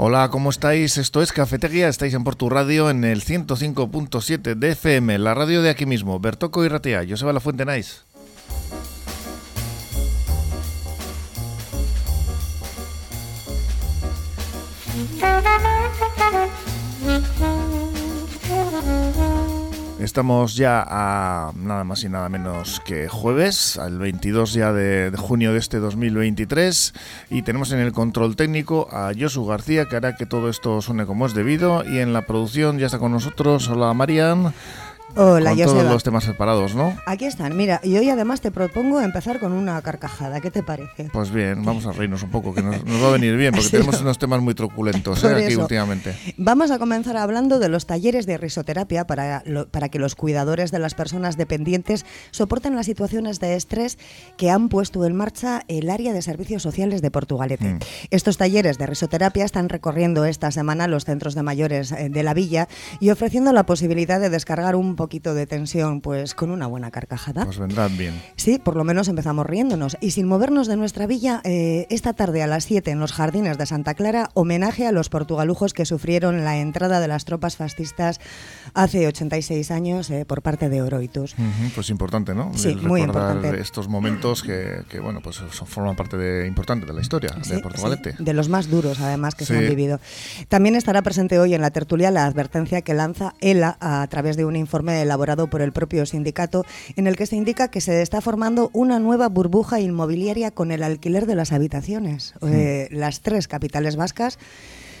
Hola, ¿cómo estáis? Esto es Cafetería, estáis en Portu Radio en el 105.7 de FM, la radio de aquí mismo. Bertoco y Ratea, Joseba La Fuente Nice. Estamos ya a nada más y nada menos que jueves, al 22 ya de, junio de este 2023, y tenemos en el control técnico a Josu García, que hará que todo esto suene como es debido, y en la producción ya está con nosotros, hola Marian. Hola, con todos los temas separados, ¿no? Aquí están. Mira, y hoy además te propongo empezar con una carcajada. ¿Qué te parece? Pues bien, vamos a reírnos un poco, que nos, va a venir bien, porque tenemos unos temas muy truculentos ¿eh? aquí últimamente. Vamos a comenzar hablando de los talleres de risoterapia para, para que los cuidadores de las personas dependientes soporten las situaciones de estrés que han puesto en marcha el área de servicios sociales de Portugalete. Mm. Estos talleres de risoterapia están recorriendo esta semana los centros de mayores eh, de la villa y ofreciendo la posibilidad de descargar un poquito de tensión, pues con una buena carcajada. Pues vendrán bien. Sí, por lo menos empezamos riéndonos. Y sin movernos de nuestra villa, eh, esta tarde a las 7 en los jardines de Santa Clara, homenaje a los portugalujos que sufrieron la entrada de las tropas fascistas hace 86 años eh, por parte de Oroitus. pues importante, ¿no? Sí, muy importante. Estos momentos que, que, bueno, pues son, forman parte de, importante de la historia de Portugalete. de los más duros, además, que se han vivido. También estará presente hoy en la tertulia la advertencia que lanza ELA a través de un informe elaborado por el propio sindicato, en el que se indica que se está formando una nueva burbuja inmobiliaria con el alquiler de las habitaciones. Eh, las tres capitales vascas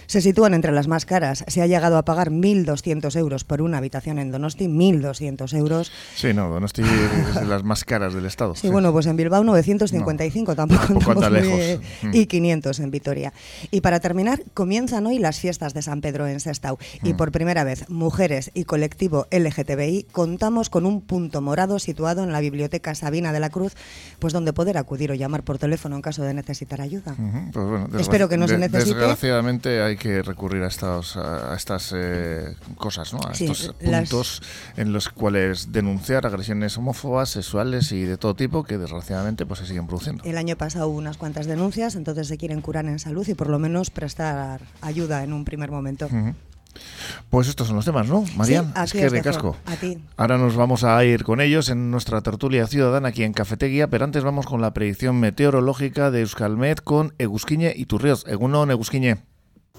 se sitúan entre las más caras. Se ha llegado a pagar 1.200 euros por una habitación en Donosti, 1.200 euros. Sí, no, Donosti es de las más caras del Estado. Sí, bueno, pues en Bilbao 955, tampoco, tampoco lejos. Mm. y 500 en Vitoria. Y para terminar, comienzan hoy las fiestas de San Pedro en Sestao. Y mm. por primera vez, mujeres y colectivo LGTBI contamos con un punto morado situado en la Biblioteca Sabina de la Cruz, pues donde poder acudir o llamar por teléfono en caso de necesitar ayuda. Pues Espero que no se necesite. Desgraciadamente hay que recurrir a, estos, a estas eh, cosas, ¿no? a estos puntos en los cuales denunciar agresiones homófobas, sexuales y de todo tipo que desgraciadamente pues, se siguen produciendo. El año pasado hubo unas cuantas denuncias, entonces se quieren curar en salud y por lo menos prestar ayuda en un primer momento. Pues estos son los temas, ¿no, Marian? es que de casco. Ahora nos vamos a ir con ellos en nuestra tertulia ciudadana aquí en Cafeteguía, pero antes vamos con la predicción meteorológica de Euskalmet con Egusquiñe y Turrios. Egunon, Egusquiñe.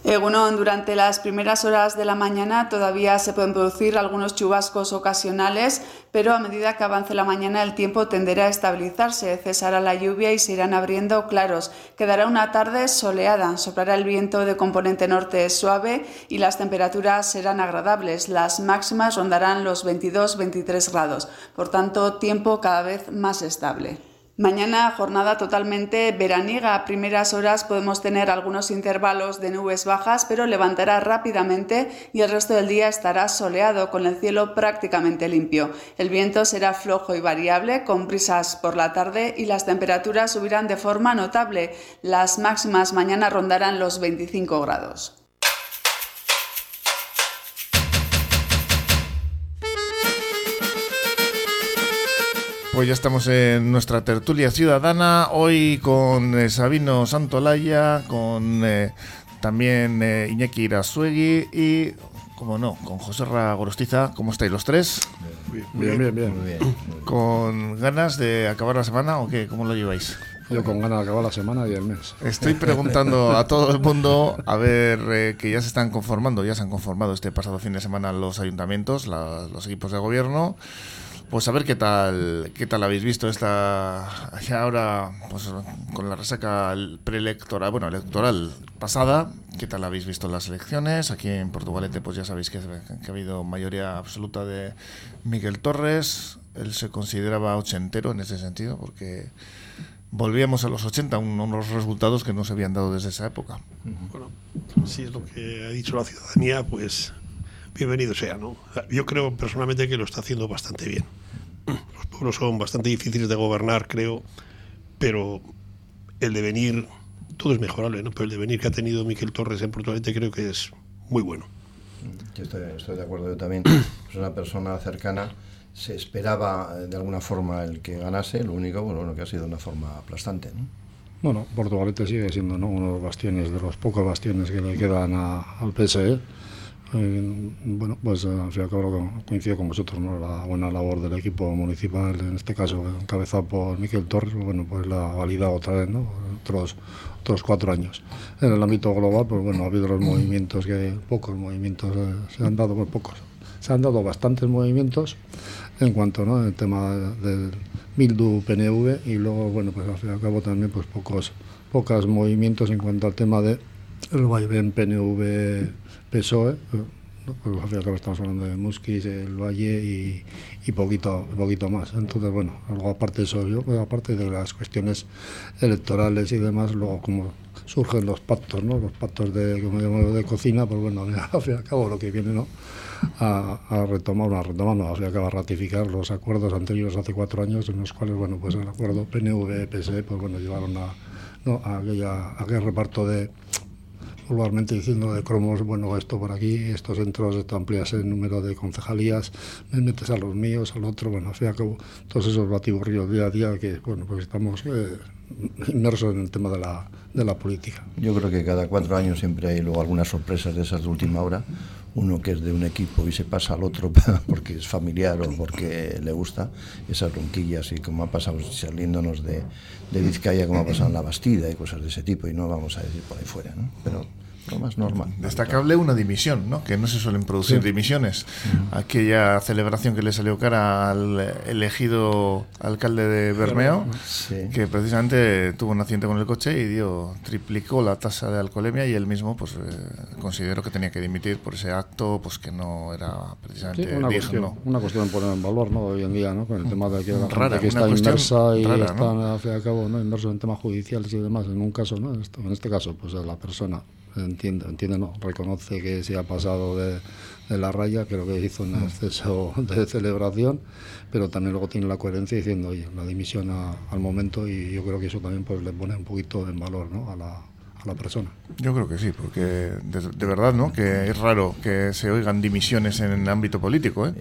Egunon, durante las primeras horas de la mañana todavía se pueden producir algunos chubascos ocasionales, pero a medida que avance la mañana el tiempo tenderá a estabilizarse, cesará la lluvia y se irán abriendo claros. Quedará una tarde soleada, soplará el viento de componente norte suave y las temperaturas serán agradables. Las máximas rondarán los 22-23 grados, por tanto tiempo cada vez más estable. Mañana jornada totalmente veraniega. A primeras horas podemos tener algunos intervalos de nubes bajas, pero levantará rápidamente y el resto del día estará soleado con el cielo prácticamente limpio. El viento será flojo y variable con brisas por la tarde y las temperaturas subirán de forma notable. Las máximas mañana rondarán los 25 grados. Pues ya estamos en nuestra tertulia ciudadana, hoy con eh, Sabino Santolaya, con eh, también eh, Iñaki Irasuegui y, como no, con José Gorostiza. ¿Cómo estáis los tres? Bien, bien, bien. ¿Con ganas de acabar la semana o qué? ¿Cómo lo lleváis? Yo con ganas de acabar la semana y el mes. Estoy preguntando a todo el mundo, a ver, que ya se están conformando, ya se han conformado este pasado fin de semana los ayuntamientos, los equipos de gobierno. Pues a ver qué tal, qué tal habéis visto esta ya ahora pues, con la resaca preelectoral, bueno, electoral pasada, qué tal habéis visto las elecciones. Aquí en Portugalete pues ya sabéis que, ha habido mayoría absoluta de Miguel Torres. Él se consideraba ochentero en ese sentido porque volvíamos a los 80, unos resultados que no se habían dado desde esa época. Bueno, si es lo que ha dicho la ciudadanía, pues bienvenido sea, ¿no? Yo creo personalmente que lo está haciendo bastante bien. Los pueblos son bastante difíciles de gobernar, creo, pero el devenir, todo es mejorable, ¿no? Pero el devenir que ha tenido Miquel Torres en Portugalete creo que es muy bueno. estoy, de acuerdo yo también. Es una persona cercana. Se esperaba eh, de alguna forma el que ganase, lo único bueno, que ha sido una forma aplastante. ¿no? Bueno, Portugalete sigue siendo ¿no? uno de los bastiones, de los pocos bastiones que le quedan al PSE. Eh, bueno, pues al fin y al cabo coincido con vosotros, ¿no? la buena labor del equipo municipal, en este caso encabezado por Miquel Torres, bueno, pues la ha validado otra vez, ¿no? otros, otros cuatro años. En el ámbito global, pues bueno, ha habido los movimientos que, pocos movimientos eh, se han dado, muy pocos, se han dado bastantes movimientos en cuanto ¿no? el tema del Mildu PNV y luego, bueno, pues al fin y al cabo también pues pocos, pocos movimientos en cuanto al tema de el vaivén PNV PSOE, pues al fin y al cabo estamos hablando de Musquis, el Valle y, y, poquito, poquito más. Entonces, bueno, algo aparte de eso, yo, pues aparte de las cuestiones electorales y demás, luego como surgen los pactos, ¿no? Los pactos de, como de cocina, pues bueno, al fin y al cabo lo que viene, ¿no? A, a retomar, a retomar, no, al fin a ratificar los acuerdos anteriores hace cuatro años, en los cuales, bueno, pues el acuerdo PNV-PSE, pues bueno, llevaron a, ¿no? a aquel reparto de vulgarmente diciendo de cromos, bueno, esto por aquí, estos centros, esto amplias el número de concejalías, me metes a los míos, al otro, bueno, y al cabo, todos esos batiburrillos día a día que, bueno, pues estamos eh, inmersos en el tema de la, de la política. Yo creo que cada cuatro años siempre hay luego algunas sorpresas de esas de última hora. Uno que es de un equipo y se pasa al otro porque es familiar o porque le gusta, esas ronquillas y como ha pasado saliéndonos de, de Vizcaya, como ha pasado en la Bastida y cosas de ese tipo, y no vamos a decir por ahí fuera, ¿no? Pero lo más normal. Destacable una dimisión, ¿no? que no se suelen producir dimisiones. Aquella celebración que le salió cara al elegido alcalde de Bermeo, que precisamente tuvo un accidente con el coche y dio triplicó la tasa de alcoholemia y él mismo pues eh, consideró que tenía que dimitir por ese acto pues que no era precisamente una, cuestión, una cuestión poner en valor ¿no? hoy en día ¿no? con el tema de que la gente que está inmersa y está al fin y al cabo ¿no? inmerso en temas judiciales y demás en un caso ¿no? en este caso pues la persona entiende, entiende no, reconoce que se ha pasado de, de, la raya, creo que hizo un exceso de celebración, pero también luego tiene la coherencia diciendo, oye, la dimisión al momento y yo creo que eso también pues le pone un poquito en valor ¿no? a, la, a la persona. Yo creo que sí, porque de, de, verdad, ¿no? Que es raro que se oigan dimisiones en el ámbito político, ¿eh?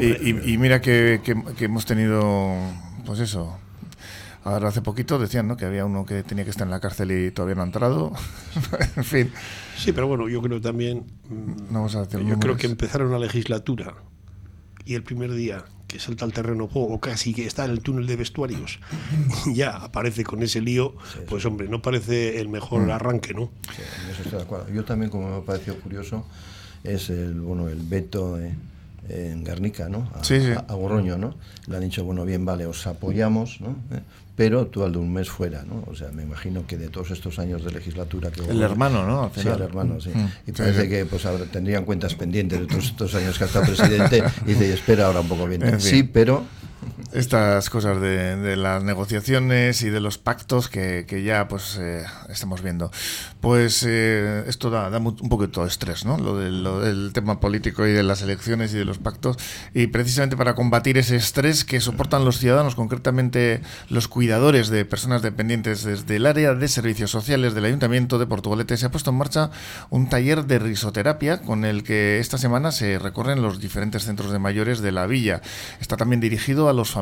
Y, y, y mira que, que, que hemos tenido, pues eso, Ahora hace poquito decían ¿no? que había uno que tenía que estar en la cárcel y todavía no ha entrado. en fin. Sí, pero bueno, yo creo también. No vamos a yo creo que empezaron una legislatura y el primer día que salta al terreno juego, o casi que está en el túnel de vestuarios, ya aparece con ese lío, sí, pues hombre, no parece el mejor mm. arranque, ¿no? Sí, eso estoy de acuerdo. Yo también, como me ha parecido curioso, es el, bueno, el veto. Eh, en Guernica, ¿no? A, sí, sí. a, a Gorroño, ¿no? Le han dicho, bueno, bien, vale, os apoyamos, ¿no? Pero tú al de un mes fuera, ¿no? O sea, me imagino que de todos estos años de legislatura que... El hermano, ¿no? Sí, el hermano, sí. Mm. Y parece sí, que pues ahora tendrían cuentas pendientes de todos estos años que ha estado presidente y dice, espera ahora un poco bien. Sí, pero estas cosas de, de, las negociaciones y de los pactos que, que ya pues eh, estamos viendo. Pues eh, esto da, da, un poquito de estrés, ¿no? Lo, lo, del tema político y de las elecciones y de los pactos. Y precisamente para combatir ese estrés que soportan los ciudadanos, concretamente los cuidadores de personas dependientes desde el área de servicios sociales del Ayuntamiento de Portugalete, se ha puesto en marcha un taller de risoterapia con el que esta semana se recorren los diferentes centros de mayores de la villa. Está también dirigido a los familiares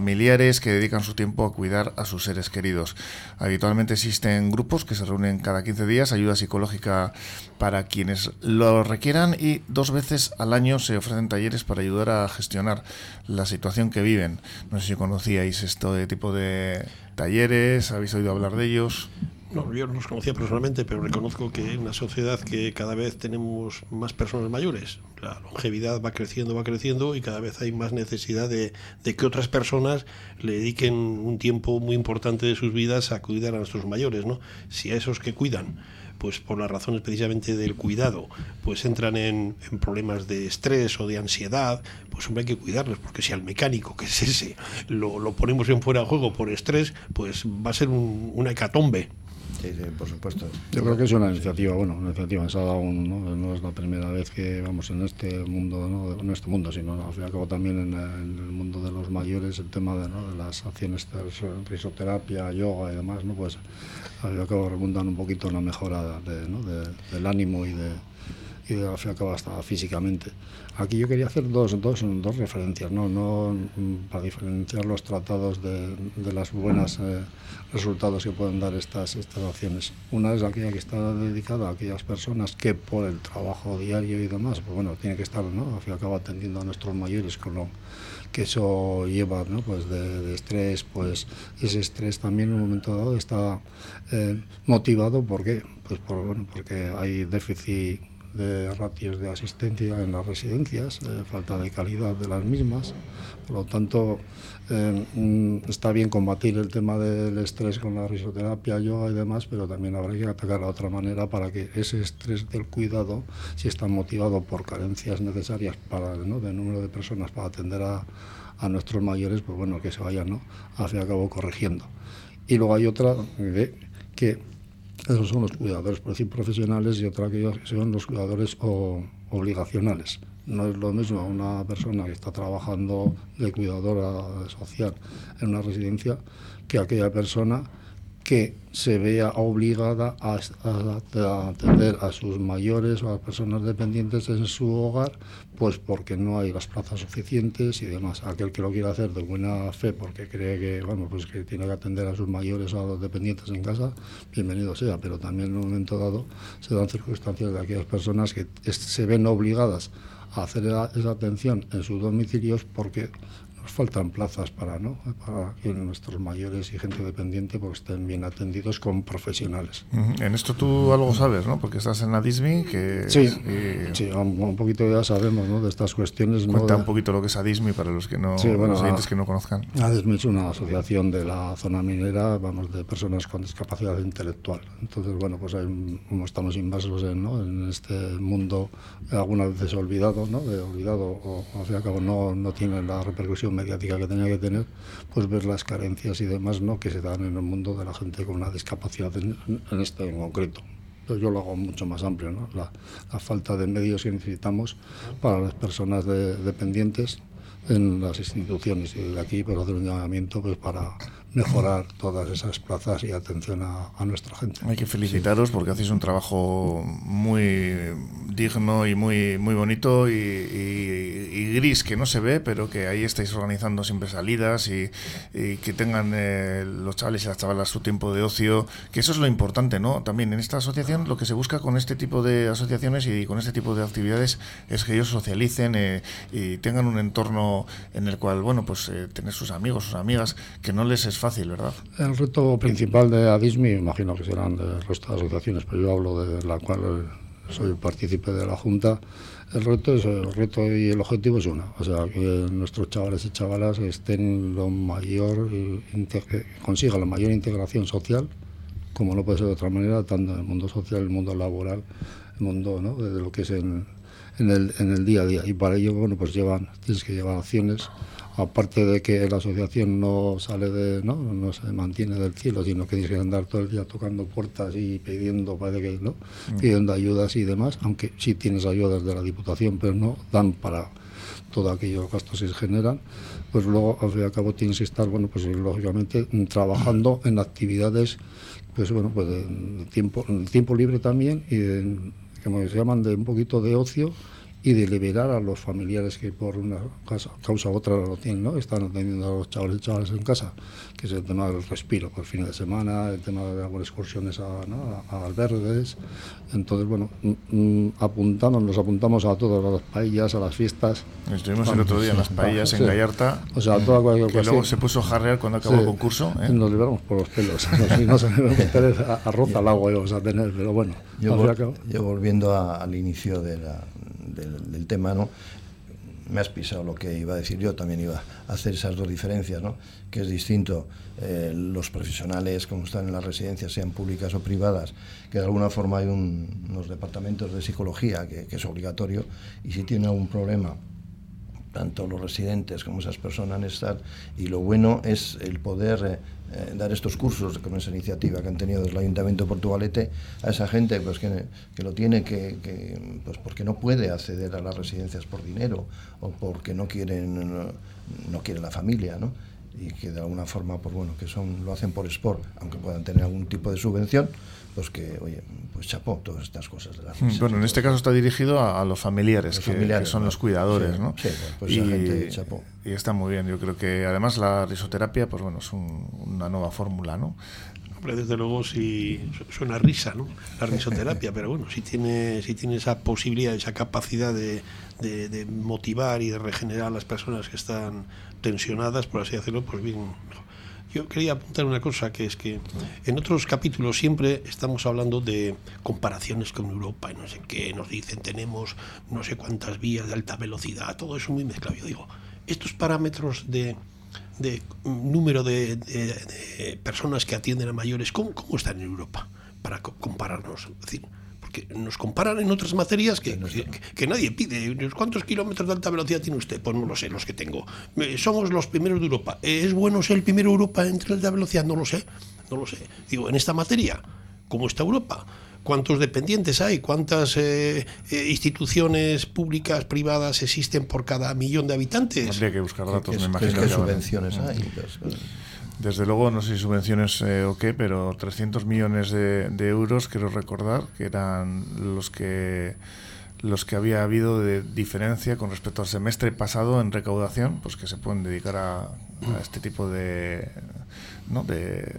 que dedican su tiempo a cuidar a sus seres queridos. Habitualmente existen grupos que se reúnen cada 15 días, ayuda psicológica para quienes lo requieran y dos veces al año se ofrecen talleres para ayudar a gestionar la situación que viven. No sé si conocíais este tipo de talleres, habéis oído hablar de ellos. No, yo no los conocía personalmente, pero reconozco que en una sociedad que cada vez tenemos más personas mayores, la longevidad va creciendo, va creciendo y cada vez hay más necesidad de, que otras personas le dediquen un tiempo muy importante de sus vidas a cuidar a nuestros mayores, ¿no? Si a esos que cuidan pues por las razones precisamente del cuidado, pues entran en, en, problemas de estrés o de ansiedad, pues hombre hay que cuidarlos, porque si al mecánico, que es ese, lo, lo ponemos en fuera de juego por estrés, pues va a ser un, una hecatombe. Sí, sí, por supuesto. Yo creo que es una iniciativa, bueno, una iniciativa se ha un, ¿no? no es la primera vez que vamos en este mundo, no, en este mundo, sino al fin y al cabo también en, el mundo de los mayores, el tema de, ¿no? de las acciones de risoterapia, yoga y demás, ¿no? Pues al fin y al cabo redundan un poquito en la mejora de, ¿no? de, del ánimo y de y al fin y al cabo hasta físicamente. Aquí yo quería hacer dos, dos, dos referencias, ¿no? No, para diferenciar los tratados de, de los buenos eh, resultados que pueden dar estas, estas acciones. Una es aquella que está dedicada a aquellas personas que por el trabajo diario y demás, pues bueno, tiene que estar, ¿no? Al fin y al cabo atendiendo a nuestros mayores con lo que eso lleva, ¿no? Pues de, de estrés, pues ese estrés también en un momento dado está eh, motivado, ¿por qué? Pues por, bueno, porque hay déficit de ratios de asistencia en las residencias, eh, falta de calidad de las mismas. Por lo tanto, eh, mm, está bien combatir el tema del estrés con la risoterapia, yoga y demás, pero también habrá que atacar de otra manera para que ese estrés del cuidado, si está motivado por carencias necesarias para ¿no? de número de personas para atender a, a nuestros mayores, pues bueno, que se vayan ¿no? al cabo corrigiendo. Y luego hay otra eh, que esos son los cuidadores profesionales y otra que son los cuidadores o, obligacionales. No es lo mismo una persona que está trabajando de cuidadora social en una residencia que aquella persona que se vea obligada a, atender a sus mayores o a las personas dependientes en su hogar, pues porque no hay las plazas suficientes y demás. Aquel que lo quiera hacer de buena fe porque cree que, bueno, pues que tiene que atender a sus mayores o a los dependientes en casa, bienvenido sea, pero también en un momento dado se dan circunstancias de aquellas personas que se ven obligadas a hacer esa atención en sus domicilios porque faltan plazas para, ¿no? para que nuestros mayores y gente dependiente pues, estén bien atendidos con profesionales. En esto tú algo sabes, ¿no? Porque estás en la Disney, que... Sí, sí un, poquito ya sabemos ¿no? de estas cuestiones. Cuenta un poquito lo que es ADISMI para los que no, los que no conozcan. ADISMI es una asociación de la zona minera, vamos, de personas con discapacidad intelectual. Entonces, bueno, pues hay, como estamos inmersos en, ¿no? en este mundo algunas veces olvidado, ¿no? De olvidado o al fin y al cabo no, no tiene la repercusión mediática que tenía que tener, pues ver las carencias y demás ¿no? que se dan en el mundo de la gente con una discapacidad en, este en concreto. Pero yo lo hago mucho más amplio, ¿no? la, falta de medios que necesitamos para las personas dependientes en las instituciones y de aquí pues hacer un llamamiento pues para mejorar todas esas plazas y atención a, nuestra gente. Hay que felicitaros porque hacéis un trabajo muy digno y muy, muy bonito y, gris que no se ve, pero que ahí estáis organizando siempre salidas y, que tengan eh, los chavales y las chavalas su tiempo de ocio, que eso es lo importante, ¿no? También en esta asociación lo que se busca con este tipo de asociaciones y con este tipo de actividades es que ellos socialicen eh, y tengan un entorno en el cual, bueno, pues eh, tener sus amigos, sus amigas, que no les es fácil, ¿verdad? El reto principal de ADISMI, imagino que serán de resto de asociaciones, pero yo hablo de la cual soy partícipe de la Junta. El reto, es, el reto y el objetivo es una, o sea, que nuestros chavales y chavalas estén lo mayor, consigan la mayor integración social, como no puede ser de otra manera, tanto en el mundo social, el mundo laboral, el mundo ¿no? de lo que es en, en, el, en el día a día. Y para ello, bueno, pues llevan, tienes que llevar acciones aparte de que la asociación no sale de, ¿no? no se mantiene del cielo, sino que tienes que andar todo el día tocando puertas y pidiendo, parece que, ¿no? Mm. pidiendo ayudas y demás, aunque sí tienes ayudas de la Diputación, pero no dan para todos aquellos gastos que se generan, pues luego al fin y al cabo tienes que estar, bueno, pues lógicamente trabajando en actividades, pues bueno, pues de tiempo, tiempo libre también y de, como se llaman de un poquito de ocio y de liberar a los familiares que por una causa, u otra lo tienen, ¿no? Están atendiendo a los chavales y chavales en casa, que es el tema del respiro por fin de semana, el tema de algunas excursiones a, ¿no? a, albergues. Entonces, bueno, mm, mm, apuntamos, nos apuntamos a todas las paellas, a las fiestas. Estuvimos el otro día en las paellas en Gallarta, o sea, toda cualquier que luego se puso a jarrear cuando acabó el concurso. ¿eh? Nos liberamos por los pelos. no se arroz al agua íbamos a tener, pero bueno. Yo, yo volviendo al inicio de la del, tema, ¿no? me has pisado lo que iba a decir yo, también iba a hacer esas dos diferencias, ¿no? que es distinto eh, los profesionales como están en las residencias, sean públicas o privadas, que de alguna forma hay unos departamentos de psicología que, es obligatorio y si tiene algún problema, tanto los residentes como esas personas estar, y lo bueno es el poder eh, eh, dar estos cursos con esa iniciativa que han tenido desde el Ayuntamiento de Portugalete a esa gente pues, que, que lo tiene que, pues porque no puede acceder a las residencias por dinero o porque no quieren no, quiere la familia ¿no? Y que de alguna forma, pues bueno, que son lo hacen por sport, aunque puedan tener algún tipo de subvención, pues que, oye, pues chapó todas estas cosas de las mm, Bueno, en este caso está dirigido a, los familiares, que, son los cuidadores, ¿no? Sí, pues y, gente, chapó. y está muy bien, yo creo que además la risoterapia, pues bueno, es una nueva fórmula, ¿no? Hombre, desde luego si suena risa, ¿no? La risoterapia, pero bueno, si tiene, si tiene esa posibilidad, esa capacidad de, de, motivar y de regenerar a las personas que están tensionadas, por así decirlo, pues bien, yo quería apuntar una cosa, que es que en otros capítulos siempre estamos hablando de comparaciones con Europa y no sé qué, nos dicen tenemos no sé cuántas vías de alta velocidad, todo eso muy mezclado. Yo digo, estos parámetros de, de número de, personas que atienden a mayores, ¿cómo, cómo están en Europa? Para compararnos. Es decir, que nos comparan en otras materias que, que, nadie pide. ¿Cuántos kilómetros de alta velocidad tiene usted? Pues no lo sé, los que tengo. Somos los primeros de Europa. ¿Es bueno ser el primero de Europa entre alta velocidad? No lo sé, no lo sé. Digo, en esta materia, ¿cómo está Europa? ¿Cuántos dependientes hay? ¿Cuántas eh, eh, instituciones públicas, privadas existen por cada millón de habitantes? Habría que buscar datos, me imagino. ¿Qué subvenciones hay? Desde luego, no sé si subvenciones eh, o qué, pero 300 millones de, euros, quiero recordar, que eran los que los que había habido de diferencia con respecto al semestre pasado en recaudación, pues que se pueden dedicar a, a este tipo de, ¿no? de,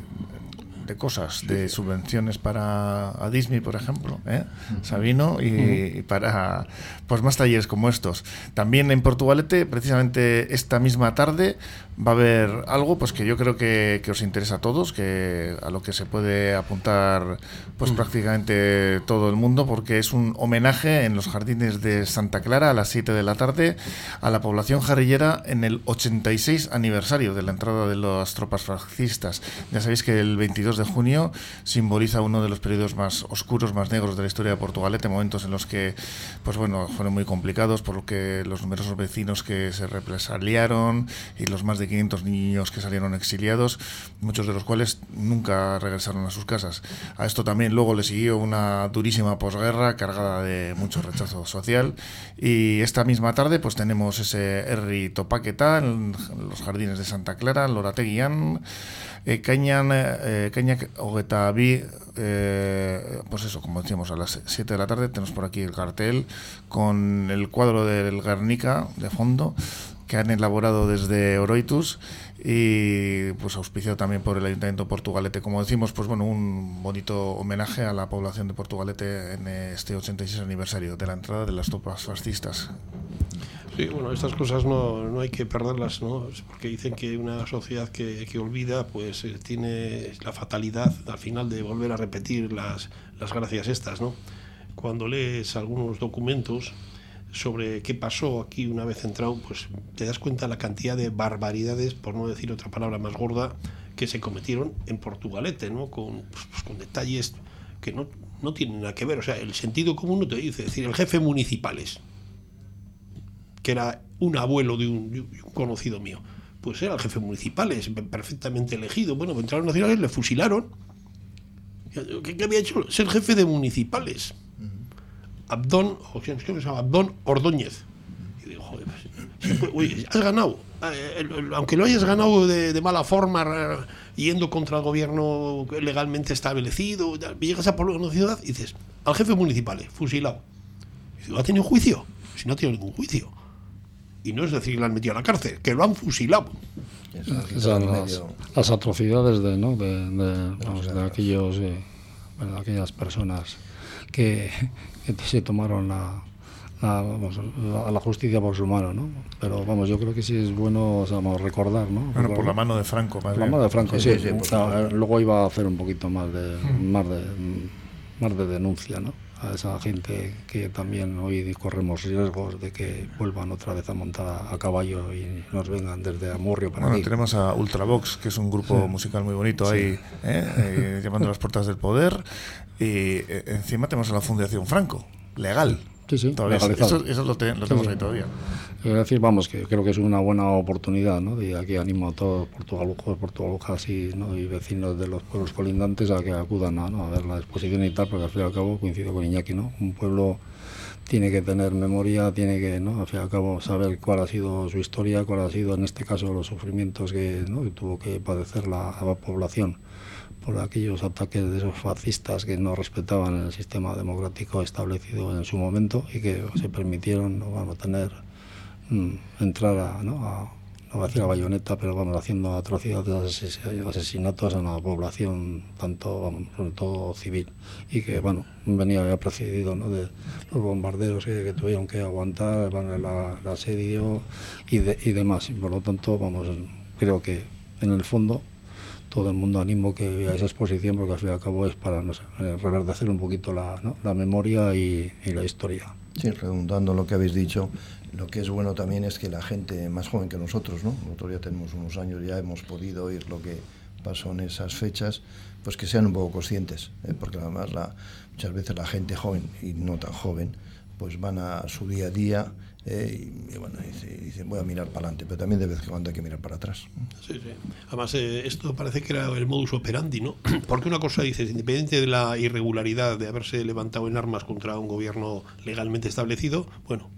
de cosas, de subvenciones para a Disney, por ejemplo, ¿eh? Sabino, y, para pues más talleres como estos. También en Portugalete, precisamente esta misma tarde, va a haber algo pues que yo creo que, os interesa a todos, que a lo que se puede apuntar pues prácticamente todo el mundo, porque es un homenaje en los jardines de Santa Clara a las 7 de la tarde a la población jarrillera en el 86 aniversario de la entrada de las tropas fascistas. Ya sabéis que el 22 de junio simboliza uno de los periodos más oscuros, más negros de la historia de Portugalete, momentos en los que pues bueno, fueron muy complicados por los numerosos vecinos que se represaliaron y los más de 500 niños que salieron exiliados, muchos de los cuales nunca regresaron a sus casas. A esto también luego le siguió una durísima posguerra cargada de mucho rechazo social y esta misma tarde pues tenemos ese Erri Topaqueta en los jardines de Santa Clara, Lorateguián, eh, Cañan, eh, Cañac eh, pues eso, como decíamos, a las 7 de la tarde tenemos por aquí el cartel con el cuadro del Guernica de fondo que han elaborado desde Oroitus y pues auspiciado también por el Ayuntamiento de Portugalete. Como decimos, pues bueno, un bonito homenaje a la población de Portugalete en este 86 aniversario de la entrada de las tropas fascistas. Sí, bueno, estas cosas no, no hay que perderlas, ¿no? Porque dicen que una sociedad que, que olvida, pues eh, tiene la fatalidad al final de volver a repetir las, las gracias estas, ¿no? Cuando lees algunos documentos, sobre qué pasó aquí una vez entrado, pues te das cuenta la cantidad de barbaridades, por no decir otra palabra más gorda, que se cometieron en Portugalete, ¿no? Con, pues, pues, con detalles que no, no, tienen nada que ver. O sea, el sentido común no te dice, es decir, el jefe municipales, que era un abuelo de un, conocido mío, pues era el jefe municipales, perfectamente elegido. Bueno, entraron nacionales, le fusilaron. ¿Qué, ¿Qué, había hecho? Ser jefe de municipales. Abdón, o ¿qué se llama? Abdón Ordóñez. Y digo, joder, pues, has ganado. Eh, aunque lo hayas ganado de, mala forma, yendo contra el gobierno legalmente establecido, llegas a por una ciudad y dices, al jefe municipal, fusilado. Y digo, ¿ha tenido juicio? Si no ha tenido ningún juicio. Y no es decir que lo han metido a la cárcel, que lo han fusilado. las, atrocidades de, ¿no? de, aquellos, eh, de aquellas personas que, se tomaron la, la, justicia por su mano, ¿no? Pero vamos, yo creo que sí es bueno recordar, ¿no? Bueno, por la mano de Franco, más La mano de Franco, sí. luego iba a hacer un poquito más de, hmm. más de, más de denuncia, ¿no? A esa gente que también hoy corremos riesgos de que vuelvan otra vez a montar a caballo y nos vengan desde Amurrio para Bueno, tenemos a Ultravox, que es un grupo musical muy bonito ahí, ¿eh? eh, llamando las puertas del poder. Y eh, encima tenemos a la Fundación Franco, legal. Sí, sí, Eso, eso lo, tenemos ahí todavía. Es decir, vamos, que creo que es una buena oportunidad, ¿no? Y aquí animo a todos portugalujos, portugalujas y, ¿no? y vecinos de los pueblos colindantes a que acudan a, ¿no? a ver la exposición y tal, porque al fin y al cabo coincido con Iñaki, ¿no? Un pueblo tiene que tener memoria, tiene que, ¿no? al fin y al cabo, saber cuál ha sido su historia, cuál ha sido, en este caso, los sufrimientos que, ¿no? que tuvo que padecer la, la, población por aquellos ataques de esos fascistas que no respetaban el sistema democrático establecido en su momento y que se permitieron ¿no? vamos, tener, mm, entrar a, ¿no? a no bayoneta, pero vamos haciendo atrocidades, asesinatos a la población, tanto, vamos, todo civil, y que, bueno, venía precedido ¿no? de los bombardeos que, tuvieron que aguantar, el asedio y, y demás. Y por lo tanto, vamos, creo que en el fondo todo el mundo animo que a esa exposición porque al fin y al cabo es para no sé, eh, reverdecer un poquito la, la memoria y, la historia. Sí, redundando lo que habéis dicho, lo que es bueno también es que la gente más joven que nosotros, ¿no? nosotros ya tenemos unos años, ya hemos podido oír lo que pasó en esas fechas, pues que sean un poco conscientes, ¿eh? porque además muchas veces la gente joven y no tan joven, pues van a su día a día eh, y, bueno, dicen, voy a mirar para adelante, pero también de vez en cuando hay que mirar para atrás. Sí, sí. Además, eh, esto parece que era el modus operandi, ¿no? Porque una cosa dices, independiente de la irregularidad de haberse levantado en armas contra un gobierno legalmente establecido, bueno,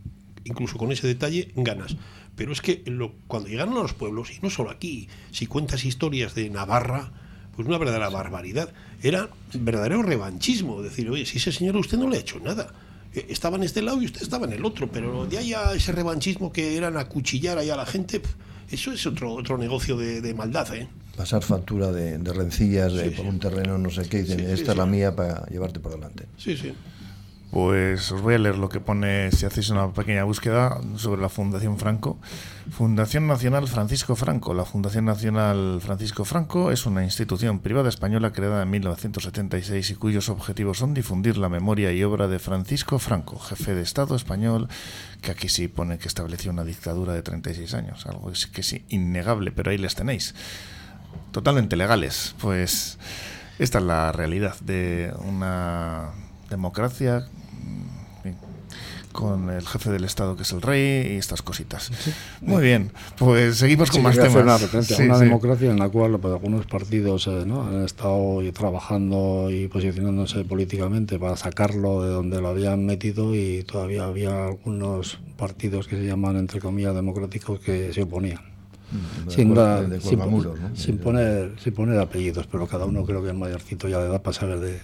incluso con ese detalle, ganas. Pero es que lo, cuando llegaron a los pueblos, y no solo aquí, si cuentas historias de Navarra, pues una verdadera barbaridad. Era verdadero revanchismo. Decir, oye, si ese señor a usted no le ha hecho nada. Estaba en este lado y usted estaba en el otro, pero de ahí a ese revanchismo que eran acuchillar ahí a la gente, eso es otro, otro negocio de, maldad, ¿eh? Pasar factura de, rencillas por un terreno, no sé qué, dicen, esta es la mía para llevarte por delante. Sí, sí. Pues os voy a leer lo que pone, si hacéis una pequeña búsqueda sobre la Fundación Franco. Fundación Nacional Francisco Franco. La Fundación Nacional Francisco Franco es una institución privada española creada en 1976 y cuyos objetivos son difundir la memoria y obra de Francisco Franco, jefe de Estado español, que aquí sí pone que estableció una dictadura de 36 años, algo que es innegable, pero ahí les tenéis. Totalmente legales. Pues esta es la realidad de una democracia con el jefe del Estado, que es el rey, y estas cositas. Muy bien, pues seguimos con más temas. Una, democracia en la cual pues, algunos partidos eh, ¿no? han estado trabajando y posicionándose políticamente para sacarlo de donde lo habían metido y todavía había algunos partidos que se llaman, entre comillas, democráticos que se oponían. Mm, sin, sin, poner, sin poner apellidos, pero cada uno creo que es mayorcito ya de edad para saber de,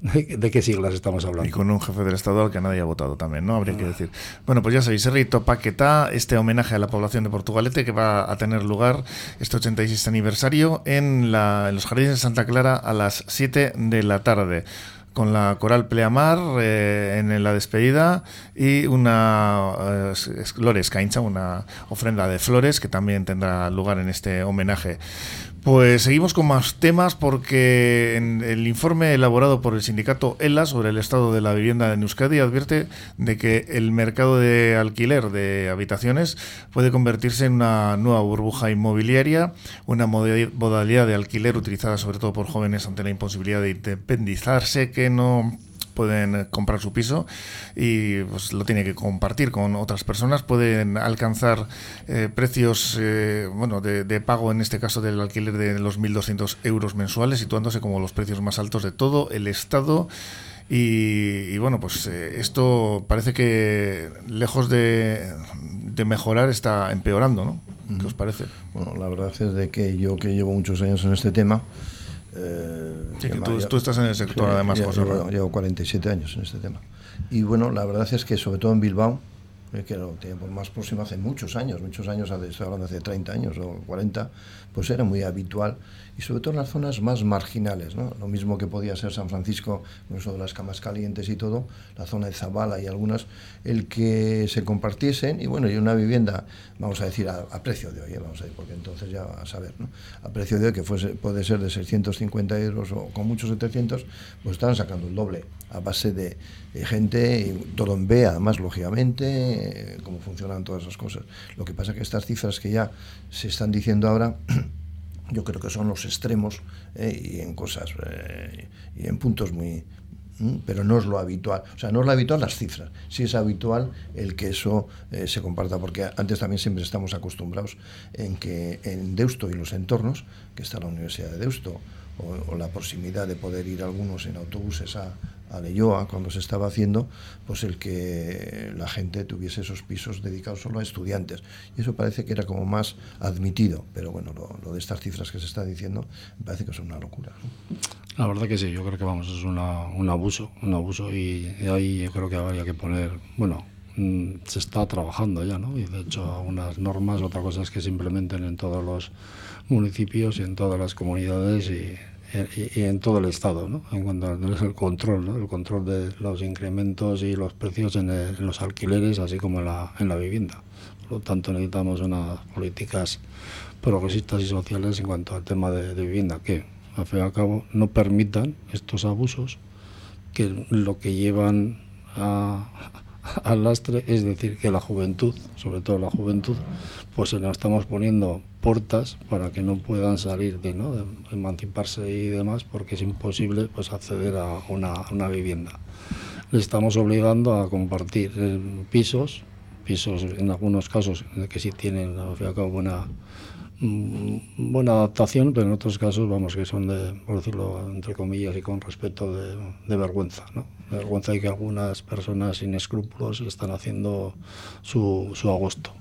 ¿De qué siglas estamos hablando? Y con un jefe del Estado al que nadie ha votado también, ¿no? Habría que decir. Bueno, pues ya sabéis, Rito Paquetá, este homenaje a la población de Portugalete que va a tener lugar este 86 aniversario en, la, en los Jardines de Santa Clara a las 7 de la tarde con la coral Pleamar eh, en la despedida y una eh, Flores Caincha, una ofrenda de flores que también tendrá lugar en este homenaje. Pues seguimos con más temas porque en el informe elaborado por el sindicato ELA sobre el estado de la vivienda en Euskadi advierte de que el mercado de alquiler de habitaciones puede convertirse en una nueva burbuja inmobiliaria, una modalidad de alquiler utilizada sobre todo por jóvenes ante la imposibilidad de independizarse que no pueden comprar su piso y pues, lo tiene que compartir con otras personas. Pueden alcanzar eh, precios eh, bueno, de, pago, en este caso del alquiler de los 1.200 euros mensuales, situándose como los precios más altos de todo el Estado. Y, bueno, pues eh, esto parece que lejos de, de, mejorar está empeorando, ¿no? ¿Qué os parece? Bueno, la verdad es de que yo que llevo muchos años en este tema, eh, sí, que tú, estás en el sector además, José. Llevo, 47 años en este tema. Y bueno, la verdad es que sobre todo en Bilbao, eh, que lo tiempo más próximo hace muchos años, muchos años, estoy hablando hace 30 años o 40, pues era muy habitual y sobre todo en las zonas más marginales, ¿no? lo mismo que podía ser San Francisco, eso de las camas calientes y todo, la zona de Zabala y algunas, el que se compartiesen y bueno, y una vivienda, vamos a decir, a, precio de hoy, ¿eh? vamos a decir, porque entonces ya a saber, ¿no? a precio de hoy, que puede ser de 650 euros o con muchos 700, pues estaban sacando el doble a base de, gente, y todo en B, además, lógicamente, eh, cómo funcionan todas esas cosas. Lo que pasa es que estas cifras que ya se están diciendo ahora, yo creo que son los extremos eh, y en cosas eh, y en puntos muy pero no es lo habitual o sea no es lo habitual las cifras sí es habitual el que eso eh, se comparta porque antes también siempre estamos acostumbrados en que en Deusto y los entornos que está la Universidad de Deusto o, la proximidad de poder ir algunos en autobuses a, a Leyoa cuando se estaba haciendo, pues el que la gente tuviese esos pisos dedicados solo a estudiantes. Y eso parece que era como más admitido, pero bueno, lo, de estas cifras que se está diciendo me parece que son una locura. La verdad que sí, yo creo que vamos, es una, un abuso, un abuso y, ahí yo creo que habría que poner, bueno, mm, se está trabajando ya, ¿no? Y de hecho algunas normas, otra cosa es que se implementen en todos los municipios y en todas las comunidades y y, en todo el Estado, ¿no? en cuanto al control, ¿no? el control de los incrementos y los precios en, los alquileres, así como en la, en la vivienda. Por lo tanto, necesitamos unas políticas progresistas y sociales en cuanto al tema de, de vivienda, que, al fin y al cabo, no permitan estos abusos que lo que llevan a, al lastre, es decir, que la juventud, sobre todo la juventud, pues se nos estamos poniendo puertas para que no puedan salir de, ¿no? emanciparse y demás, porque es imposible pues acceder a una, una vivienda. Le estamos obligando a compartir eh, pisos, pisos en algunos casos que sí tienen al fin y al cabo buena buena adaptación, pero en otros casos, vamos, que son de, por decirlo entre comillas y con respeto, de, vergüenza. De vergüenza y que algunas personas sin escrúpulos están haciendo su agosto.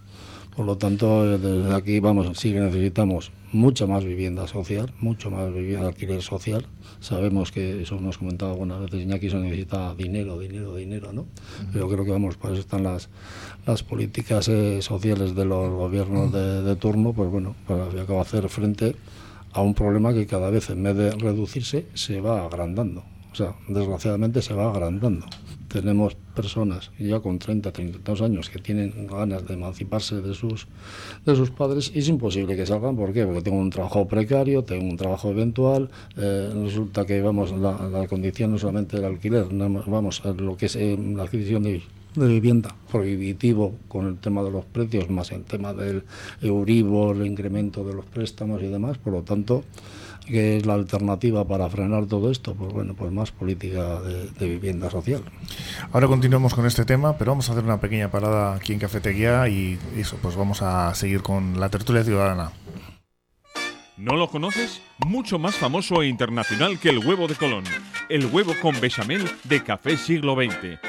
Por lo tanto, desde aquí, vamos, sí que necesitamos mucha más vivienda social, mucho más vivienda de alquiler social. Sabemos que, eso hemos comentado algunas veces, Iñaki, se necesita dinero, dinero, dinero, ¿no? Pero creo que, vamos, para eso están las, las políticas eh, sociales de los gobiernos de, turno, pues bueno, para acaba hacer frente a un problema que cada vez, en vez de reducirse, se va agrandando. O sea, desgraciadamente se va agrandando tenemos personas ya con 30, 32 años que tienen ganas de emanciparse de sus, de sus padres y es imposible que salgan. ¿Por qué? Porque tengo un trabajo precario, tengo un trabajo eventual, eh, resulta que vamos, la, condición no solamente del alquiler, vamos, a lo que es eh, la adquisición de, de vivienda prohibitivo con el tema de los precios, más el tema del Euribor, el incremento de los préstamos y demás, por lo tanto ¿Qué es la alternativa para frenar todo esto? Pues bueno, pues más política de, vivienda social. Ahora continuamos con este tema, pero vamos a hacer una pequeña parada aquí en Cafetería y eso, pues vamos a seguir con la tertulia ciudadana. ¿No lo conoces? Mucho más famoso e internacional que el huevo de Colón. El huevo con bechamel de Café Siglo XX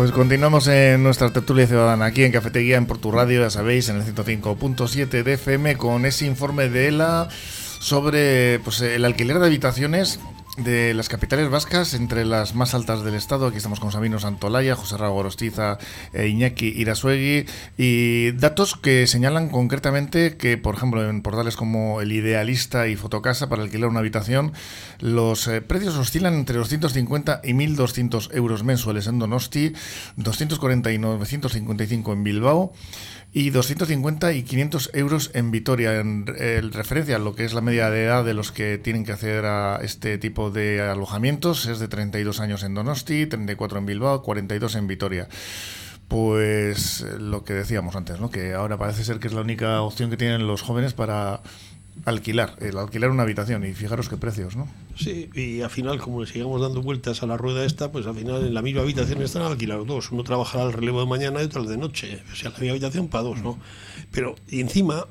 Pues continuamos en nuestra tertulia ciudadana aquí en Cafetería en Portu Radio, ya sabéis, en el 105.7 de FM con ese informe de ELA sobre pues, el alquiler de habitaciones de las capitales vascas, entre las más altas del estado. Aquí estamos con Sabino Santolaya, José Rago Gorostiza, e Iñaki Irasuegui. Y datos que señalan concretamente que, por ejemplo, en portales como El Idealista y Fotocasa, para alquilar una habitación, los eh, precios oscilan entre 250 y 1.200 euros mensuales en Donosti, 240 y 955 en Bilbao y 250 y 500 euros en Vitoria, en, referencia a lo que es la media de edad de los que tienen que acceder a este tipo de alojamientos, es de 32 años en Donosti, 34 en Bilbao, 42 en Vitoria. Pues eh, lo que decíamos antes, ¿no? que ahora parece ser que es la única opción que tienen los jóvenes para alquilar, el alquilar una habitación y fijaros qué precios, ¿no? Sí, y al final, como le sigamos dando vueltas a la rueda esta, pues al final en la misma habitación están alquilados dos. Uno trabajará al relevo de mañana y otro al de noche. O sea, la misma habitación para dos, ¿no? Pero y encima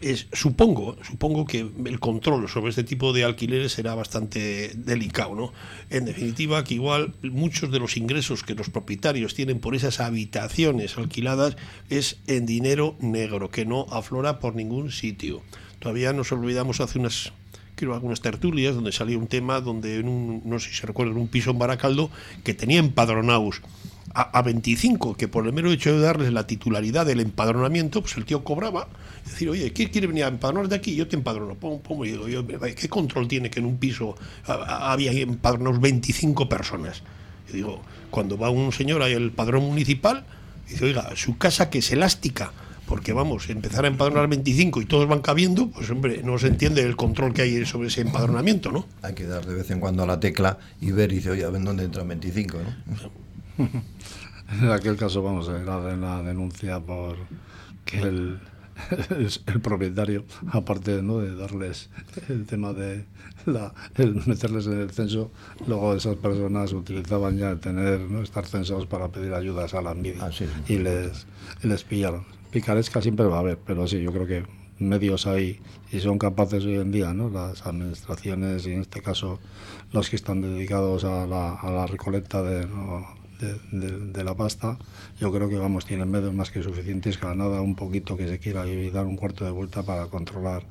es, supongo, supongo que el control sobre este tipo de alquileres será bastante delicado, ¿no? En definitiva, que igual muchos de los ingresos que los propietarios tienen por esas habitaciones alquiladas es en dinero negro, que no aflora por ningún sitio. Todavía nos olvidamos hace unas creo algunas tertulias donde salía un tema donde en un, no sé si se recuerda, en un piso en Baracaldo que tenía empadronados a, 25, que por el mero hecho de darles la titularidad del empadronamiento, pues el tío cobraba. Decir, oye, ¿quién quiere venir a empadronar de aquí? Yo te empadrono. Pum, pum, y digo, yo, ¿qué control tiene que en un piso había empadronados 25 personas? Y digo, cuando va un señor al padrón municipal, dice, oiga, su casa que es elástica, porque vamos, empezar a empadronar 25 y todos van cabiendo, pues hombre, no se entiende el control que hay sobre ese empadronamiento, ¿no? Hay que dar de vez en cuando a la tecla y ver y dice, oye, a ver dónde entran 25, ¿no? en aquel caso, vamos, era de la denuncia por que el, el, propietario, aparte ¿no? de darles el tema de la, el meterles en el censo, luego esas personas utilizaban ya el tener, ¿no? estar censados para pedir ayudas a la media ah, y les, les pillaron. Picaresca siempre va a haber, pero sí, yo creo que medios hay y son capaces hoy en día, ¿no? las administraciones y en este caso los que están dedicados a la, a recolecta de, de, la pasta, yo creo que vamos, tienen medios más que suficientes, cada nada un poquito que se quiera y dar un cuarto de vuelta para controlar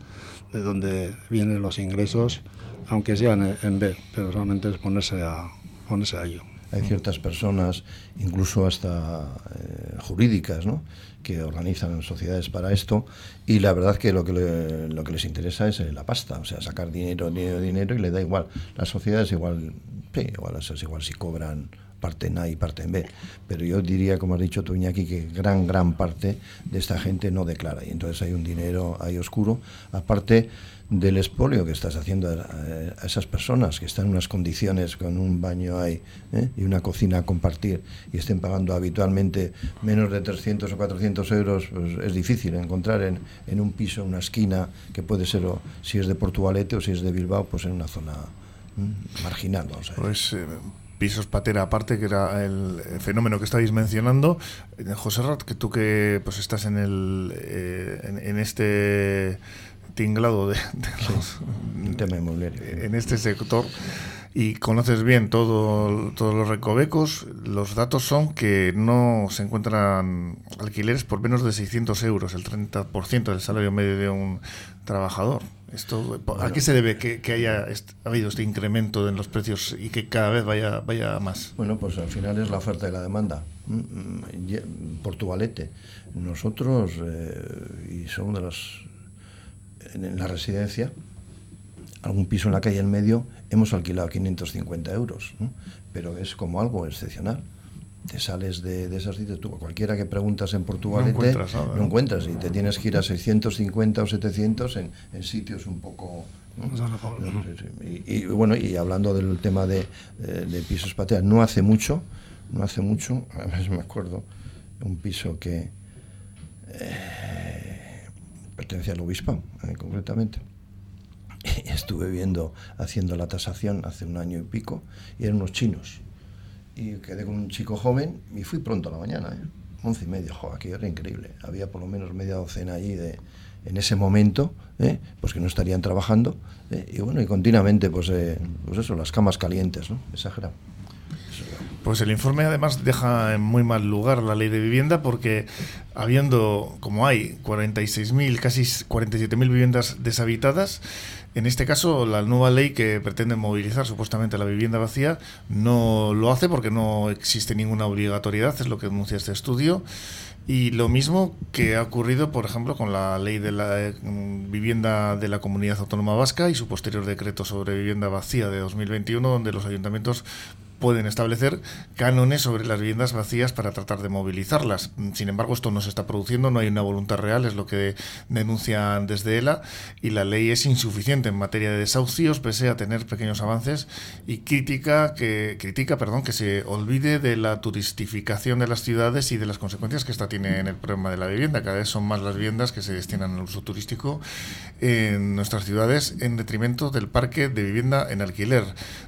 de dónde vienen los ingresos, aunque sean en B, pero solamente es ponerse a, ponerse a ello. Hay ciertas personas, incluso hasta eh, jurídicas, ¿no? que organizan sociedades para esto y la verdad que lo que, lo que les interesa es eh, la pasta, o sea, sacar dinero, dinero, dinero y le da igual. Las sociedades igual, sí, igual, es igual si cobran parte en A y parte en B. Pero yo diría, como has dicho tú, Iñaki, que gran, gran parte de esta gente no declara. Y entonces hay un dinero ahí oscuro, aparte del expolio que estás haciendo a, esas personas que están en unas condiciones con un baño ahí ¿eh? y una cocina a compartir y estén pagando habitualmente menos de 300 o 400 euros, pues es difícil encontrar en, en un piso, una esquina, que puede ser, si es de Portugalete o si es de Bilbao, pues en una zona marginal. Vamos a Pues, eh, pisos patera aparte, que era el fenómeno que estáis mencionando. Eh, José Rat, que tú que pues estás en el eh, en, este tinglado de, en este sector y conoces bien todo, todos los recovecos, los datos son que no se encuentran alquileres por menos de 600 euros, el 30% del salario medio de un trabajador. Esto, ¿A qué se debe que, haya habido este incremento en los precios y que cada vez vaya, vaya más? Bueno, pues al final es la oferta y la demanda. Mm, mm, Portugalete. Nosotros, eh, y somos de los. En, la residencia, algún piso en la calle en medio, hemos alquilado 550 euros, pero es como algo excepcional te sales de, de esas sitios, tú, cualquiera que preguntas en Portugal, no encuentras, y te tienes que ir a 650 o 700 en, en sitios un poco... Y, bueno, y hablando del tema de, eh, de, pisos pateas, no hace mucho, no hace mucho, a veces me acuerdo, un piso que eh, pertenece al obispo, eh, concretamente. Estuve viendo, haciendo la tasación hace un año y pico, y eran unos chinos y quedé con un chico joven y fui pronto a la mañana, ¿eh? once y media, jo, aquello era increíble. Había por lo menos media docena allí de, en ese momento, ¿eh? pues que no estarían trabajando, ¿eh? y bueno, y continuamente, pues, eh, pues eso, las camas calientes, ¿no? Exagerado. Pues el informe además deja en muy mal lugar la ley de vivienda porque habiendo, como hay, 46.000, casi 47.000 viviendas deshabitadas, en este caso, la nueva ley que pretende movilizar supuestamente la vivienda vacía no lo hace porque no existe ninguna obligatoriedad, es lo que denuncia este estudio. Y lo mismo que ha ocurrido, por ejemplo, con la ley de la mm, vivienda de la Comunidad Autónoma Vasca y su posterior decreto sobre vivienda vacía de 2021, donde los ayuntamientos pueden establecer cánones sobre las viviendas vacías para tratar de movilizarlas. Sin embargo, esto no se está produciendo, no hay una voluntad real, es lo que denuncian desde ELA, y la ley es insuficiente en materia de desahucios, pese a tener pequeños avances, y crítica que, critica perdón, que se olvide de la turistificación de las ciudades y de las consecuencias que esta tiene en el problema de la vivienda. Cada vez son más las viviendas que se destinan al uso turístico en nuestras ciudades en detrimento del parque de vivienda en alquiler.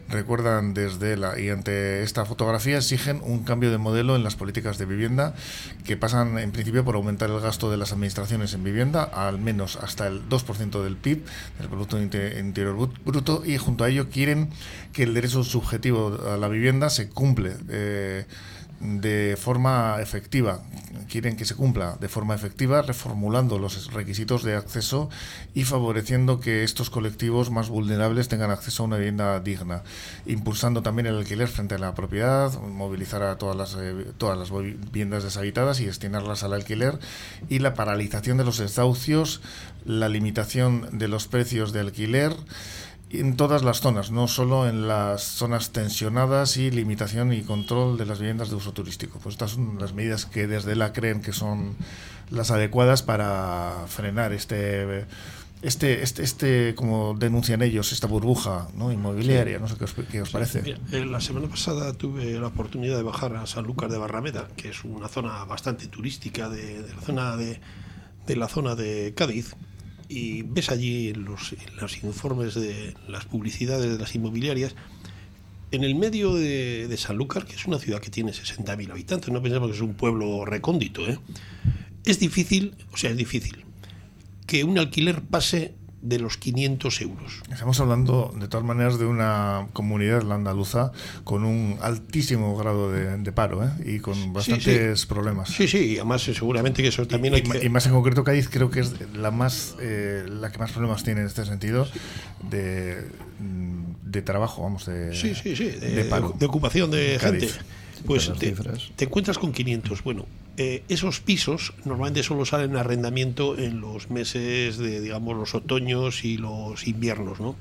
Recuerdan desde la y ante esta fotografía exigen un cambio de modelo en las políticas de vivienda que pasan en principio por aumentar el gasto de las administraciones en vivienda al menos hasta el 2% del PIB, del Producto Interior Bruto, y junto a ello quieren que el derecho subjetivo a la vivienda se cumple. Eh, de forma efectiva, quieren que se cumpla de forma efectiva, reformulando los requisitos de acceso y favoreciendo que estos colectivos más vulnerables tengan acceso a una vivienda digna, impulsando también el alquiler frente a la propiedad, movilizar a todas las, eh, todas las viviendas deshabitadas y destinarlas al alquiler, y la paralización de los desahucios, la limitación de los precios de alquiler, en todas las zonas, no solo en las zonas tensionadas y limitación y control de las viviendas de uso turístico. Pues estas son las medidas que desde la creen que son las adecuadas para frenar este este, este, este como denuncian ellos, esta burbuja ¿no? inmobiliaria, no sé qué os, parece. Eh, la semana pasada tuve la oportunidad de bajar a Sanlúcar de Barrameda, que es una zona bastante turística de, de la zona de, de la zona de Cádiz, y ves allí en los, los, informes de las publicidades de las inmobiliarias, en el medio de, de Sanlúcar, que es una ciudad que tiene 60.000 habitantes, no pensamos que es un pueblo recóndito, ¿eh? es difícil, o sea, es difícil que un alquiler pase de los 500 euros. Estamos hablando, de todas maneras, de una comunidad, la andaluza, con un altísimo grado de, paro ¿eh? y con bastantes problemas. Sí, sí, y además eh, seguramente que eso también y, hay que... y más en concreto Cádiz creo que es la más eh, la que más problemas tiene en este sentido de, de trabajo, vamos, de, sí, sí, sí, de, de ocupación de gente. Pues te, te, encuentras con 500. Bueno, eh, esos pisos normalmente solo salen en arrendamiento en los meses de, digamos, los otoños y los inviernos, ¿no?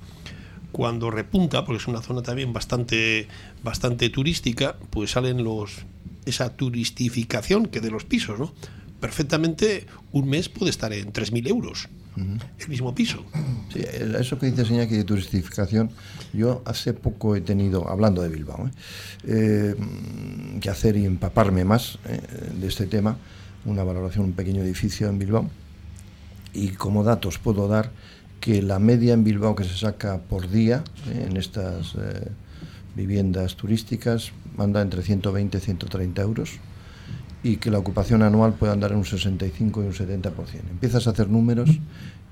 Cuando repunta, porque es una zona también bastante, bastante turística, pues salen los esa turistificación que de los pisos, ¿no? Perfectamente un mes puede estar en 3.000 euros el mismo piso. Sí, eso que dice señor que de turistificación, yo hace poco he tenido, hablando de Bilbao, ¿eh? Eh, que hacer y empaparme más eh, de este tema, una valoración, un pequeño edificio en Bilbao, y como datos puedo dar que la media en Bilbao que se saca por día en estas viviendas turísticas anda entre 120 y 130 euros y que la ocupación anual puede andar en un 65 y un 70%. Empiezas a hacer números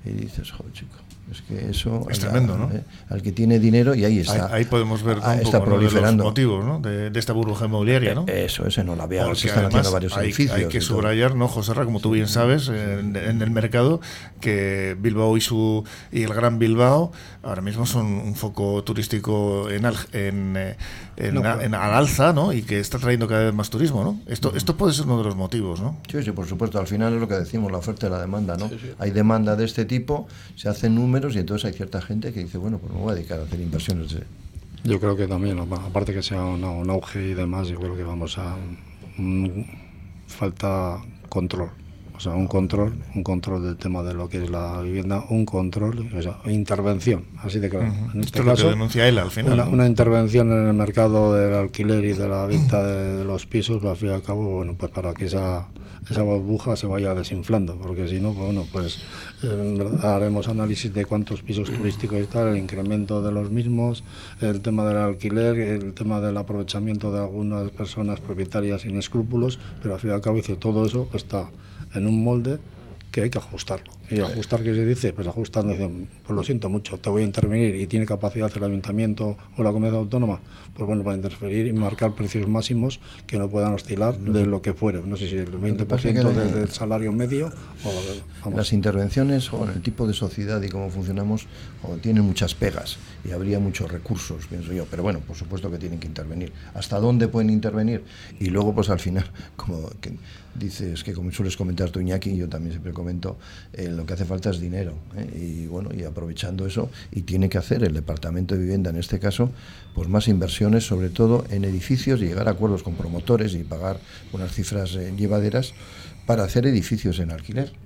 y dices, joder, chico, es que eso es tremendo, ¿no? Eh, al que tiene dinero y ahí está. Ahí, podemos ver un está proliferando. los motivos ¿no? de, esta burbuja inmobiliaria, ¿no? Eh, eso, ese no la veo. Se están haciendo varios hay, edificios. Hay que subrayar, ¿no, José Ra, como tú bien sabes, en, el mercado, que Bilbao y su y el Gran Bilbao ahora mismo son un foco turístico en, en, eh, en, al alza, ¿no? Y que está trayendo cada vez más turismo, ¿no? Esto, esto puede ser uno de los motivos, ¿no? Sí, sí, por supuesto. Al final es lo que decimos, la oferta y la demanda, ¿no? Hay demanda de este tipo, se hacen números y entonces hay cierta gente que dice, bueno, pues me voy a dedicar a hacer inversiones. Yo creo que también, aparte que sea un, auge y demás, yo creo que vamos a... falta control. O sea, un control, un control del tema de lo que es la vivienda, un control, o sea, intervención, así de claro. en este Esto caso, denuncia él al final. Una, intervención en el mercado del alquiler y de la venta de, los pisos, pues, al fin y al cabo, bueno, pues para que esa esa burbuja se vaya desinflando, porque si no, pues, bueno, pues haremos análisis de cuántos pisos turísticos están, el incremento de los mismos, el tema del alquiler, el tema del aprovechamiento de algunas personas propietarias sin escrúpulos, pero al fin y al cabo dice todo eso está en un molde que hay que ajustarlo. Y ajustar, ¿qué se dice? Pues ajustando, dicen, pues lo siento mucho, te voy a intervenir y tiene capacidad el ayuntamiento o la comunidad autónoma, pues bueno, para interferir y marcar precios máximos que no puedan oscilar de lo que fuere. No sé si el 20% del salario medio o... Las intervenciones o el tipo de sociedad y cómo funcionamos o tienen muchas pegas y habría muchos recursos, pienso yo. Pero bueno, por supuesto que tienen que intervenir. ¿Hasta dónde pueden intervenir? Y luego, pues al final, como que dices que como sueles comentar tú, Iñaki, yo también siempre comento, eh, lo que hace falta es dinero. ¿eh? Y bueno, y aprovechando eso, y tiene que hacer el Departamento de Vivienda en este caso, pues más inversiones, sobre todo en edificios, y llegar a acuerdos con promotores y pagar unas cifras eh, llevaderas para hacer edificios en alquiler.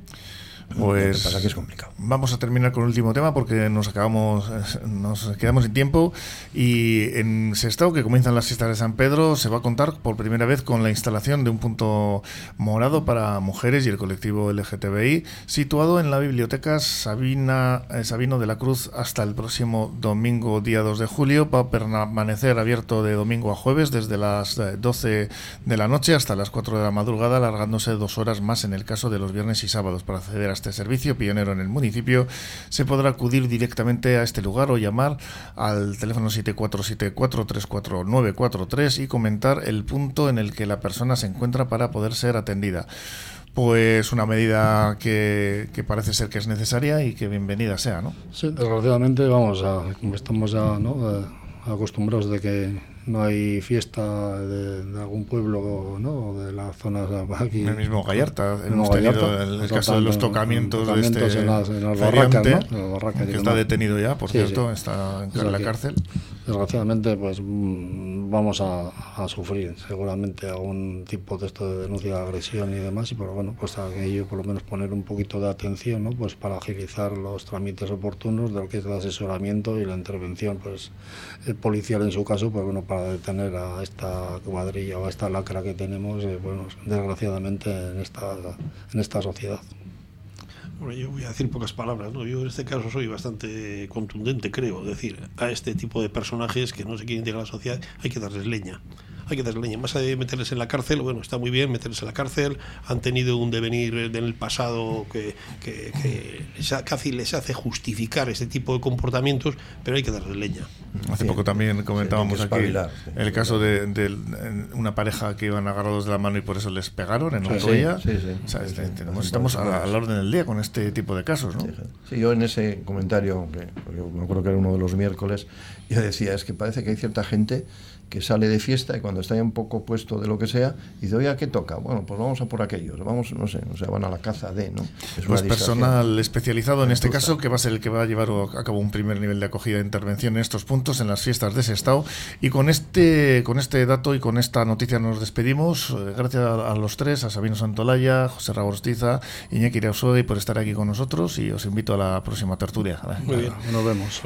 Pues pasa que es complicado. Vamos a terminar con el último tema porque nos acabamos, nos quedamos sin tiempo. Y en Sestao, que comienzan las fiestas de San Pedro, se va a contar por primera vez con la instalación de un punto morado para mujeres y el colectivo LGTBI, situado en la biblioteca Sabina, eh, Sabino de la Cruz hasta el próximo domingo, día 2 de julio. Va a permanecer abierto de domingo a jueves desde las 12 eh, de la noche hasta las 4 de la madrugada, alargándose dos horas más en el caso de los viernes y sábados para acceder a este servicio pionero en el municipio, se podrá acudir directamente a este lugar o llamar al teléfono 747434943 y comentar el punto en el que la persona se encuentra para poder ser atendida. Pues una medida que, parece ser que es necesaria y que bienvenida sea, ¿no? Sí, desgraciadamente, vamos, a, estamos ya ¿no? Eh, acostumbrados de que no hay fiesta de, algún pueblo ¿no? de las zonas aquí. En el mismo Gallarta, hemos tenido el, caso de los tocamientos, de este en las, barracas, que está detenido ya, por cierto, está en la cárcel. Desgraciadamente, pues mm, vamos a, sufrir seguramente algún tipo de esto de denuncia de agresión y demás, y pero bueno, pues a ello por lo menos poner un poquito de atención, ¿no? Pues para agilizar los trámites oportunos de lo que es el asesoramiento y la intervención, pues el policial en su caso, pues bueno, para detener a esta cuadrilla o a esta lacra que tenemos, eh, bueno, desgraciadamente en esta, en esta sociedad. Bueno, yo voy a decir pocas palabras, ¿no? Yo en este caso soy bastante contundente, creo. decir, a este tipo de personajes que no se quieren integrar a la sociedad hay que darles leña hay que darle leña. Más allá de meterles en la cárcel, bueno, está muy bien meterles en la cárcel, han tenido un devenir en el pasado que, que, casi les hace justificar este tipo de comportamientos, pero hay que darle leña. Hace poco también comentábamos aquí el caso de, una pareja que iban agarrados de la mano y por eso les pegaron en Montoya. Sí, estamos a, la orden del día con este tipo de casos, ¿no? Sí, yo en ese comentario, que me acuerdo que era uno de los miércoles, yo decía, es que parece que hay cierta gente que sale de fiesta y cuando está ya un poco puesto de lo que sea, dice, oye, ¿a qué toca? Bueno, pues vamos a por aquellos, vamos, no sé, o sea, van a la caza de, ¿no? Es pues personal especializado en este caso, que va a ser el que va a llevar a cabo un primer nivel de acogida de intervención en estos puntos, en las fiestas de ese estado. Y con este, con este dato y con esta noticia nos despedimos. Eh, gracias a, los tres, a Sabino Santolaya, José Raborostiza, Iñaki Irausodi por estar aquí con nosotros y os invito a la próxima tertulia. Muy bien, nos vemos.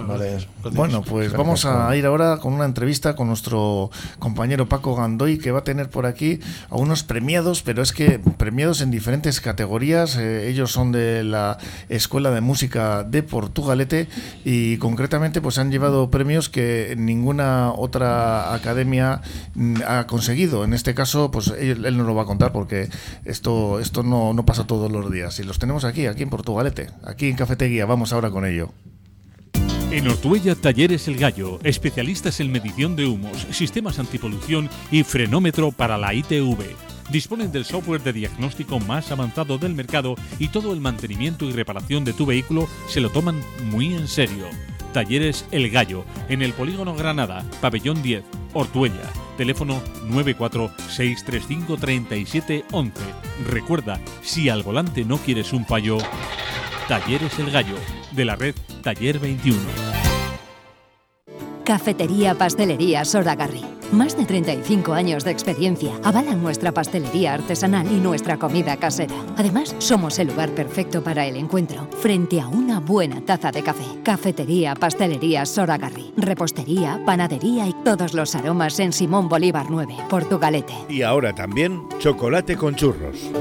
Bueno, pues vamos a ir ahora con una entrevista con nuestro compañero Paco Gandoy, que va a tener por aquí a unos premiados, pero es que premiados en diferentes categorías. Eh, ellos son de la Escuela de Música de Portugalete y concretamente pues han llevado premios que ninguna otra academia mm, ha conseguido. En este caso, pues él, él nos lo va a contar porque esto, esto no, no pasa todos los días. Y los tenemos aquí, aquí en Portugalete, aquí en Cafetería. Vamos ahora con ello. En Ortuella Talleres El Gallo, especialistas en medición de humos, sistemas antipolución y frenómetro para la ITV. Disponen del software de diagnóstico más avanzado del mercado y todo el mantenimiento y reparación de tu vehículo se lo toman muy en serio. Talleres El Gallo, en el Polígono Granada, Pabellón 10, Ortuella. Teléfono 946353711. Recuerda, si al volante no quieres un payo, Talleres El Gallo, de la red Taller 21. Cafetería Pastelería Soragarri. Más de 35 años de experiencia avalan nuestra pastelería artesanal y nuestra comida casera. Además, somos el lugar perfecto para el encuentro, frente a una buena taza de café. Cafetería Pastelería Soragarri. Repostería, panadería y todos los aromas en Simón Bolívar 9, Portugalete. Y ahora también chocolate con churros.